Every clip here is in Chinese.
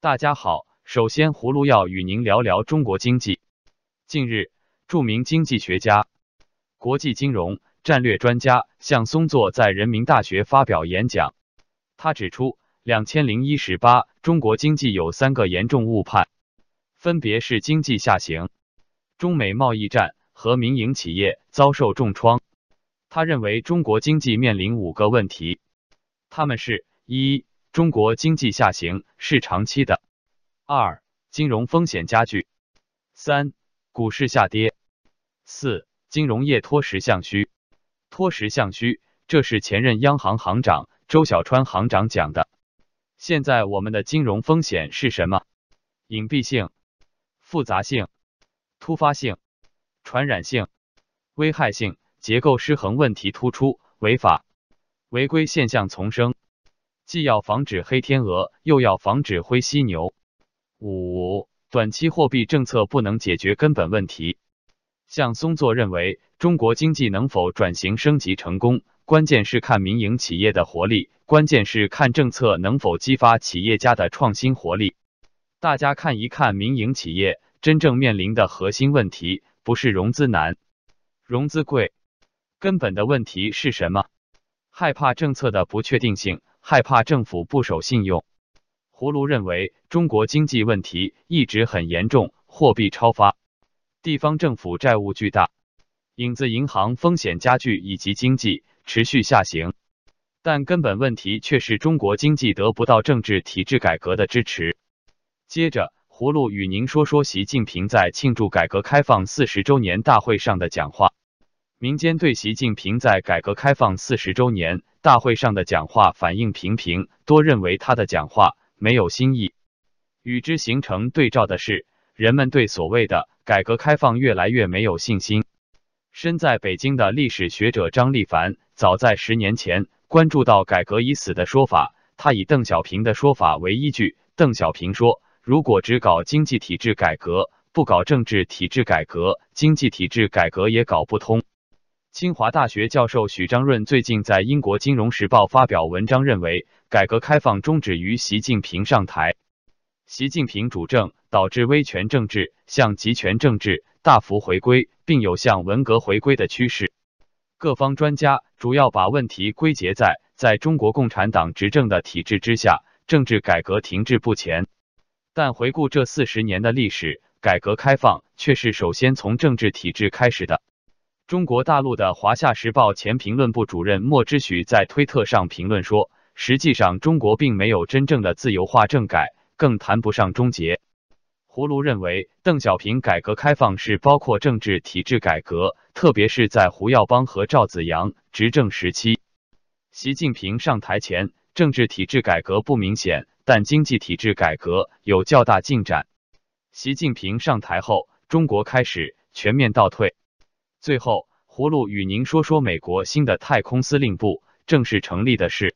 大家好，首先葫芦要与您聊聊中国经济。近日，著名经济学家、国际金融战略专家向松作在人民大学发表演讲。他指出，两千零一十八中国经济有三个严重误判，分别是经济下行、中美贸易战和民营企业遭受重创。他认为中国经济面临五个问题，他们是：一、中国经济下行是长期的；二、金融风险加剧；三、股市下跌；四、金融业脱实向虚。脱实向虚，这是前任央行行长周小川行长讲的。现在我们的金融风险是什么？隐蔽性、复杂性、突发性、传染性、危害性、结构失衡问题突出、违法违规现象丛生。既要防止黑天鹅，又要防止灰犀牛。五、短期货币政策不能解决根本问题。向松作认为，中国经济能否转型升级成功，关键是看民营企业的活力，关键是看政策能否激发企业家的创新活力。大家看一看民营企业真正面临的核心问题，不是融资难、融资贵，根本的问题是什么？害怕政策的不确定性。害怕政府不守信用。葫芦认为，中国经济问题一直很严重，货币超发，地方政府债务巨大，影子银行风险加剧，以及经济持续下行。但根本问题却是中国经济得不到政治体制改革的支持。接着，葫芦与您说说习近平在庆祝改革开放四十周年大会上的讲话。民间对习近平在改革开放四十周年大会上的讲话反应平平，多认为他的讲话没有新意。与之形成对照的是，人们对所谓的改革开放越来越没有信心。身在北京的历史学者张立凡，早在十年前关注到“改革已死”的说法，他以邓小平的说法为依据。邓小平说：“如果只搞经济体制改革，不搞政治体制改革，经济体制改革也搞不通。”清华大学教授许章润最近在英国《金融时报》发表文章，认为改革开放终止于习近平上台。习近平主政导致威权政治向集权政治大幅回归，并有向文革回归的趋势。各方专家主要把问题归结在在中国共产党执政的体制之下，政治改革停滞不前。但回顾这四十年的历史，改革开放却是首先从政治体制开始的。中国大陆的《华夏时报》前评论部主任莫之许在推特上评论说：“实际上，中国并没有真正的自由化政改，更谈不上终结。”葫芦认为，邓小平改革开放是包括政治体制改革，特别是在胡耀邦和赵紫阳执政时期。习近平上台前，政治体制改革不明显，但经济体制改革有较大进展。习近平上台后，中国开始全面倒退。最后，葫芦与您说说美国新的太空司令部正式成立的事。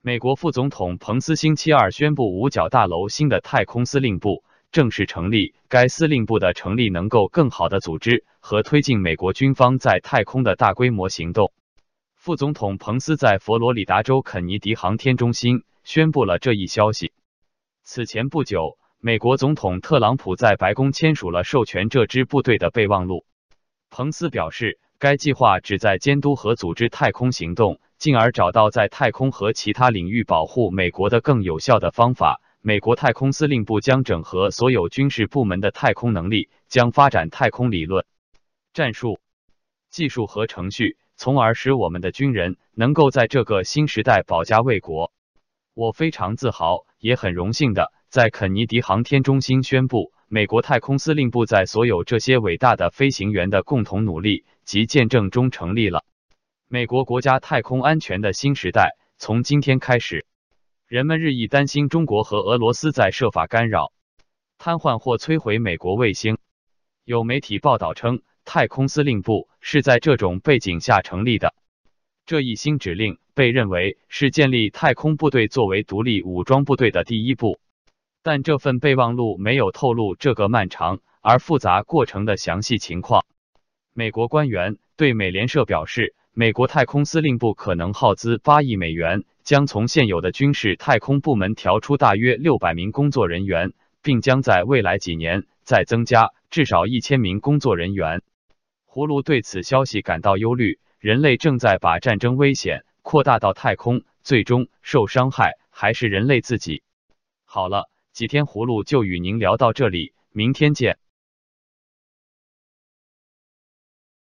美国副总统彭斯星期二宣布，五角大楼新的太空司令部正式成立。该司令部的成立能够更好的组织和推进美国军方在太空的大规模行动。副总统彭斯在佛罗里达州肯尼迪航天中心宣布了这一消息。此前不久，美国总统特朗普在白宫签署了授权这支部队的备忘录。彭斯表示，该计划旨在监督和组织太空行动，进而找到在太空和其他领域保护美国的更有效的方法。美国太空司令部将整合所有军事部门的太空能力，将发展太空理论、战术、技术和程序，从而使我们的军人能够在这个新时代保家卫国。我非常自豪，也很荣幸的在肯尼迪航天中心宣布。美国太空司令部在所有这些伟大的飞行员的共同努力及见证中成立了。美国国家太空安全的新时代从今天开始。人们日益担心中国和俄罗斯在设法干扰、瘫痪或摧毁美国卫星。有媒体报道称，太空司令部是在这种背景下成立的。这一新指令被认为是建立太空部队作为独立武装部队的第一步。但这份备忘录没有透露这个漫长而复杂过程的详细情况。美国官员对美联社表示，美国太空司令部可能耗资八亿美元，将从现有的军事太空部门调出大约六百名工作人员，并将在未来几年再增加至少一千名工作人员。葫芦对此消息感到忧虑，人类正在把战争危险扩大到太空，最终受伤害还是人类自己。好了，几天葫芦就与您聊到这里，明天见。